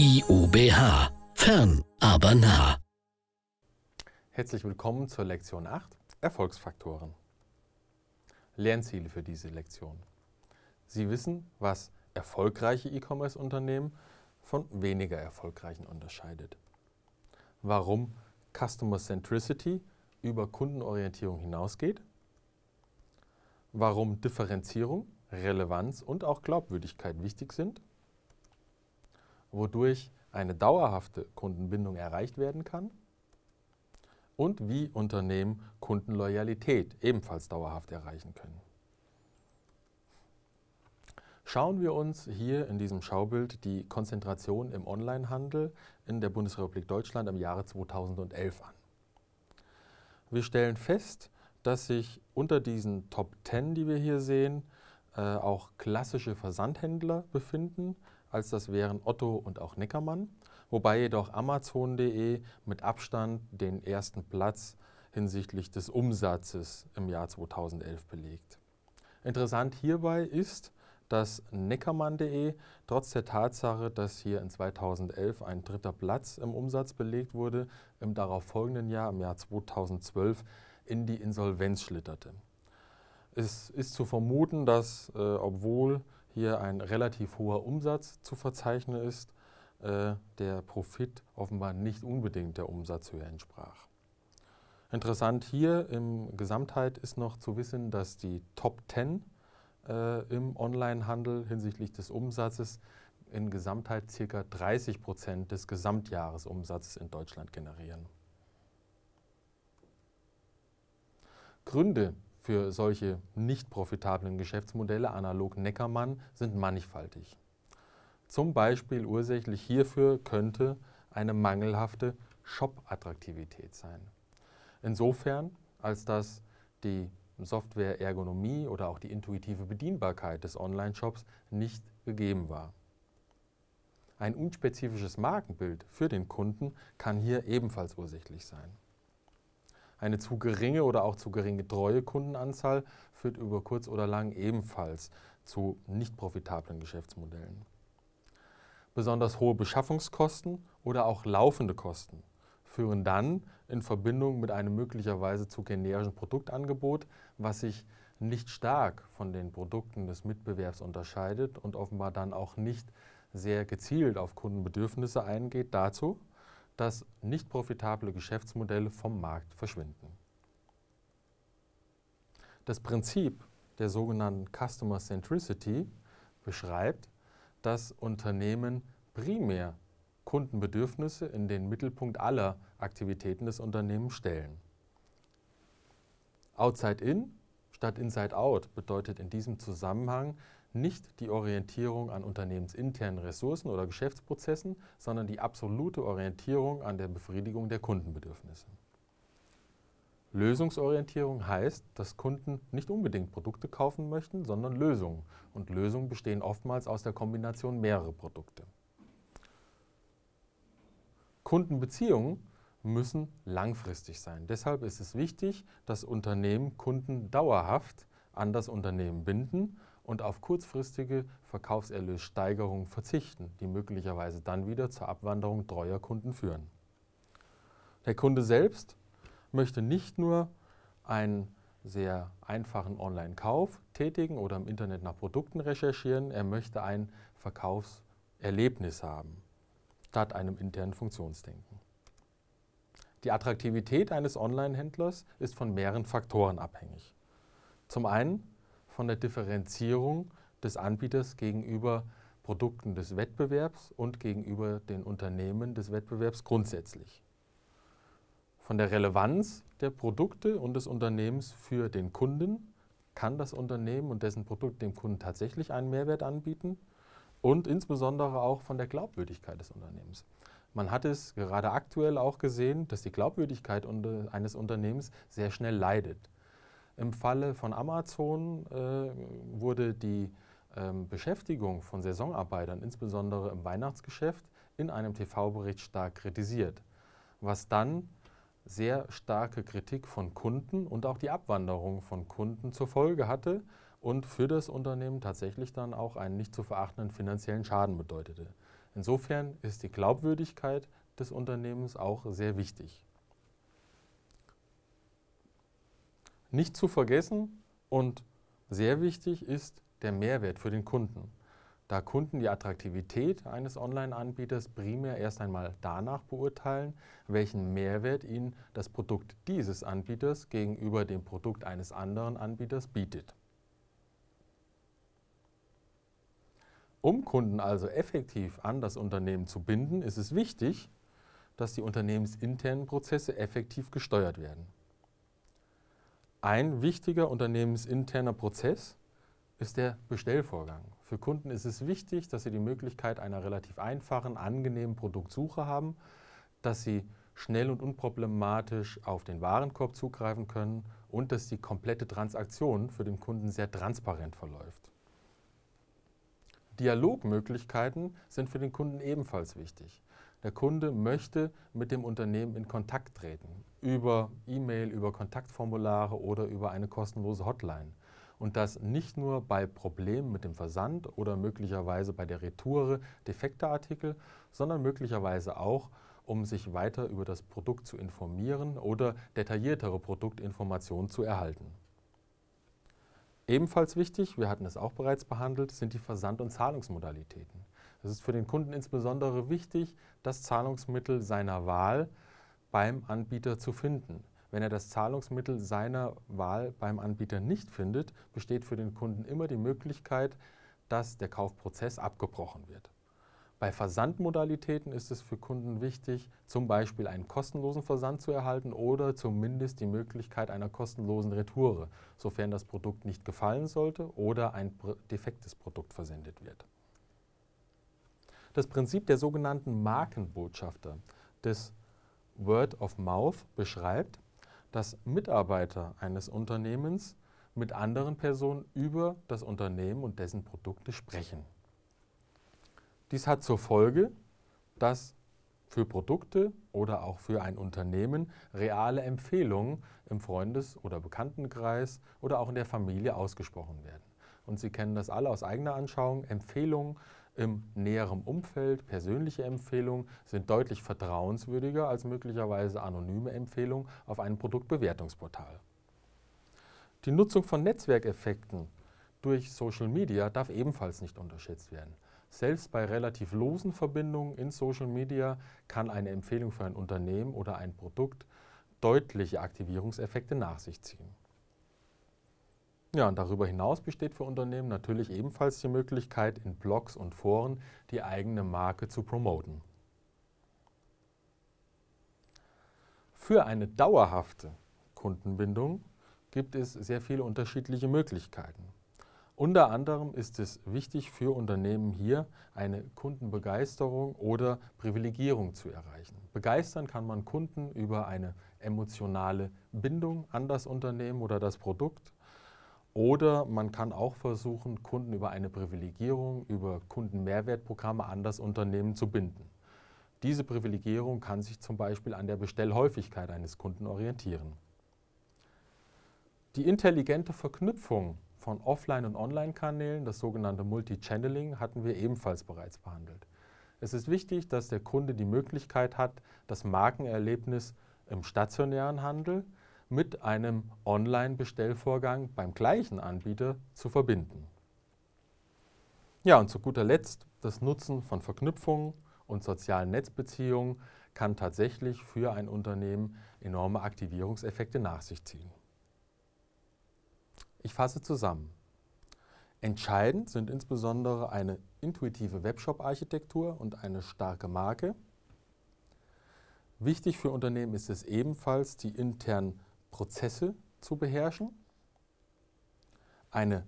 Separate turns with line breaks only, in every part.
IUBH. Fern, aber nah.
Herzlich willkommen zur Lektion 8 Erfolgsfaktoren. Lernziele für diese Lektion. Sie wissen, was erfolgreiche E-Commerce-Unternehmen von weniger erfolgreichen unterscheidet. Warum Customer Centricity über Kundenorientierung hinausgeht. Warum Differenzierung, Relevanz und auch Glaubwürdigkeit wichtig sind. Wodurch eine dauerhafte Kundenbindung erreicht werden kann und wie Unternehmen Kundenloyalität ebenfalls dauerhaft erreichen können. Schauen wir uns hier in diesem Schaubild die Konzentration im Onlinehandel in der Bundesrepublik Deutschland im Jahre 2011 an. Wir stellen fest, dass sich unter diesen Top 10, die wir hier sehen, äh, auch klassische Versandhändler befinden, als das wären Otto und auch Neckermann wobei jedoch Amazon.de mit Abstand den ersten Platz hinsichtlich des Umsatzes im Jahr 2011 belegt. Interessant hierbei ist, dass Neckermann.de trotz der Tatsache, dass hier in 2011 ein dritter Platz im Umsatz belegt wurde, im darauffolgenden Jahr, im Jahr 2012, in die Insolvenz schlitterte. Es ist zu vermuten, dass, äh, obwohl hier ein relativ hoher Umsatz zu verzeichnen ist, äh, der Profit offenbar nicht unbedingt der Umsatzhöhe entsprach. Interessant hier im Gesamtheit ist noch zu wissen, dass die Top 10 äh, im Onlinehandel hinsichtlich des Umsatzes in Gesamtheit ca. 30 Prozent des Gesamtjahresumsatzes in Deutschland generieren. Gründe für solche nicht profitablen Geschäftsmodelle analog Neckermann sind mannigfaltig. Zum Beispiel ursächlich hierfür könnte eine mangelhafte Shop-Attraktivität sein. Insofern, als dass die Software-Ergonomie oder auch die intuitive Bedienbarkeit des Online-Shops nicht gegeben war. Ein unspezifisches Markenbild für den Kunden kann hier ebenfalls ursächlich sein. Eine zu geringe oder auch zu geringe treue Kundenanzahl führt über kurz oder lang ebenfalls zu nicht profitablen Geschäftsmodellen. Besonders hohe Beschaffungskosten oder auch laufende Kosten führen dann in Verbindung mit einem möglicherweise zu generischen Produktangebot, was sich nicht stark von den Produkten des Mitbewerbs unterscheidet und offenbar dann auch nicht sehr gezielt auf Kundenbedürfnisse eingeht, dazu, dass nicht profitable Geschäftsmodelle vom Markt verschwinden. Das Prinzip der sogenannten Customer Centricity beschreibt, dass Unternehmen primär Kundenbedürfnisse in den Mittelpunkt aller Aktivitäten des Unternehmens stellen. Outside in statt Inside out bedeutet in diesem Zusammenhang nicht die Orientierung an unternehmensinternen Ressourcen oder Geschäftsprozessen, sondern die absolute Orientierung an der Befriedigung der Kundenbedürfnisse. Lösungsorientierung heißt, dass Kunden nicht unbedingt Produkte kaufen möchten, sondern Lösungen. Und Lösungen bestehen oftmals aus der Kombination mehrerer Produkte. Kundenbeziehungen müssen langfristig sein. Deshalb ist es wichtig, dass Unternehmen Kunden dauerhaft an das Unternehmen binden und auf kurzfristige Verkaufserlössteigerungen verzichten, die möglicherweise dann wieder zur Abwanderung treuer Kunden führen. Der Kunde selbst möchte nicht nur einen sehr einfachen Online-Kauf tätigen oder im Internet nach Produkten recherchieren, er möchte ein Verkaufserlebnis haben, statt einem internen Funktionsdenken. Die Attraktivität eines Online-Händlers ist von mehreren Faktoren abhängig. Zum einen von der Differenzierung des Anbieters gegenüber Produkten des Wettbewerbs und gegenüber den Unternehmen des Wettbewerbs grundsätzlich von der Relevanz der Produkte und des Unternehmens für den Kunden. Kann das Unternehmen und dessen Produkt dem Kunden tatsächlich einen Mehrwert anbieten? Und insbesondere auch von der Glaubwürdigkeit des Unternehmens. Man hat es gerade aktuell auch gesehen, dass die Glaubwürdigkeit eines Unternehmens sehr schnell leidet. Im Falle von Amazon äh, wurde die ähm, Beschäftigung von Saisonarbeitern, insbesondere im Weihnachtsgeschäft, in einem TV-Bericht stark kritisiert, was dann sehr starke Kritik von Kunden und auch die Abwanderung von Kunden zur Folge hatte und für das Unternehmen tatsächlich dann auch einen nicht zu verachtenden finanziellen Schaden bedeutete. Insofern ist die Glaubwürdigkeit des Unternehmens auch sehr wichtig. Nicht zu vergessen und sehr wichtig ist der Mehrwert für den Kunden da Kunden die Attraktivität eines Online-Anbieters primär erst einmal danach beurteilen, welchen Mehrwert ihnen das Produkt dieses Anbieters gegenüber dem Produkt eines anderen Anbieters bietet. Um Kunden also effektiv an das Unternehmen zu binden, ist es wichtig, dass die unternehmensinternen Prozesse effektiv gesteuert werden. Ein wichtiger unternehmensinterner Prozess ist der Bestellvorgang. Für Kunden ist es wichtig, dass sie die Möglichkeit einer relativ einfachen, angenehmen Produktsuche haben, dass sie schnell und unproblematisch auf den Warenkorb zugreifen können und dass die komplette Transaktion für den Kunden sehr transparent verläuft. Dialogmöglichkeiten sind für den Kunden ebenfalls wichtig. Der Kunde möchte mit dem Unternehmen in Kontakt treten, über E-Mail, über Kontaktformulare oder über eine kostenlose Hotline und das nicht nur bei Problemen mit dem Versand oder möglicherweise bei der Retoure defekter Artikel, sondern möglicherweise auch, um sich weiter über das Produkt zu informieren oder detailliertere Produktinformationen zu erhalten. Ebenfalls wichtig, wir hatten es auch bereits behandelt, sind die Versand- und Zahlungsmodalitäten. Es ist für den Kunden insbesondere wichtig, das Zahlungsmittel seiner Wahl beim Anbieter zu finden. Wenn er das Zahlungsmittel seiner Wahl beim Anbieter nicht findet, besteht für den Kunden immer die Möglichkeit, dass der Kaufprozess abgebrochen wird. Bei Versandmodalitäten ist es für Kunden wichtig, zum Beispiel einen kostenlosen Versand zu erhalten oder zumindest die Möglichkeit einer kostenlosen Retoure, sofern das Produkt nicht gefallen sollte oder ein defektes Produkt versendet wird. Das Prinzip der sogenannten Markenbotschafter des Word of Mouth beschreibt, dass Mitarbeiter eines Unternehmens mit anderen Personen über das Unternehmen und dessen Produkte sprechen. Dies hat zur Folge, dass für Produkte oder auch für ein Unternehmen reale Empfehlungen im Freundes- oder Bekanntenkreis oder auch in der Familie ausgesprochen werden. Und Sie kennen das alle aus eigener Anschauung. Empfehlungen im näheren Umfeld, persönliche Empfehlungen sind deutlich vertrauenswürdiger als möglicherweise anonyme Empfehlungen auf einem Produktbewertungsportal. Die Nutzung von Netzwerkeffekten durch Social Media darf ebenfalls nicht unterschätzt werden. Selbst bei relativ losen Verbindungen in Social Media kann eine Empfehlung für ein Unternehmen oder ein Produkt deutliche Aktivierungseffekte nach sich ziehen. Ja, und darüber hinaus besteht für Unternehmen natürlich ebenfalls die Möglichkeit, in Blogs und Foren die eigene Marke zu promoten. Für eine dauerhafte Kundenbindung gibt es sehr viele unterschiedliche Möglichkeiten. Unter anderem ist es wichtig für Unternehmen hier eine Kundenbegeisterung oder Privilegierung zu erreichen. Begeistern kann man Kunden über eine emotionale Bindung an das Unternehmen oder das Produkt oder man kann auch versuchen, Kunden über eine Privilegierung, über Kundenmehrwertprogramme an das Unternehmen zu binden. Diese Privilegierung kann sich zum Beispiel an der Bestellhäufigkeit eines Kunden orientieren. Die intelligente Verknüpfung von Offline- und Online-Kanälen, das sogenannte Multi-Channeling, hatten wir ebenfalls bereits behandelt. Es ist wichtig, dass der Kunde die Möglichkeit hat, das Markenerlebnis im stationären Handel mit einem Online-Bestellvorgang beim gleichen Anbieter zu verbinden. Ja, und zu guter Letzt, das Nutzen von Verknüpfungen und sozialen Netzbeziehungen kann tatsächlich für ein Unternehmen enorme Aktivierungseffekte nach sich ziehen. Ich fasse zusammen. Entscheidend sind insbesondere eine intuitive Webshop-Architektur und eine starke Marke. Wichtig für Unternehmen ist es ebenfalls, die internen Prozesse zu beherrschen, eine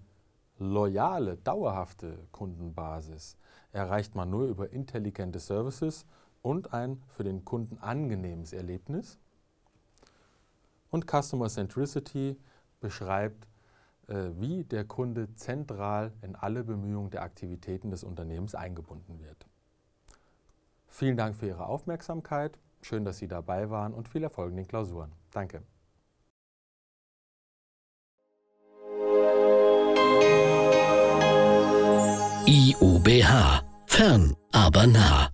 loyale, dauerhafte Kundenbasis erreicht man nur über intelligente Services und ein für den Kunden angenehmes Erlebnis. Und Customer Centricity beschreibt, äh, wie der Kunde zentral in alle Bemühungen der Aktivitäten des Unternehmens eingebunden wird. Vielen Dank für Ihre Aufmerksamkeit. Schön, dass Sie dabei waren und viel Erfolg in den Klausuren. Danke.
IUBH. Fern, aber nah.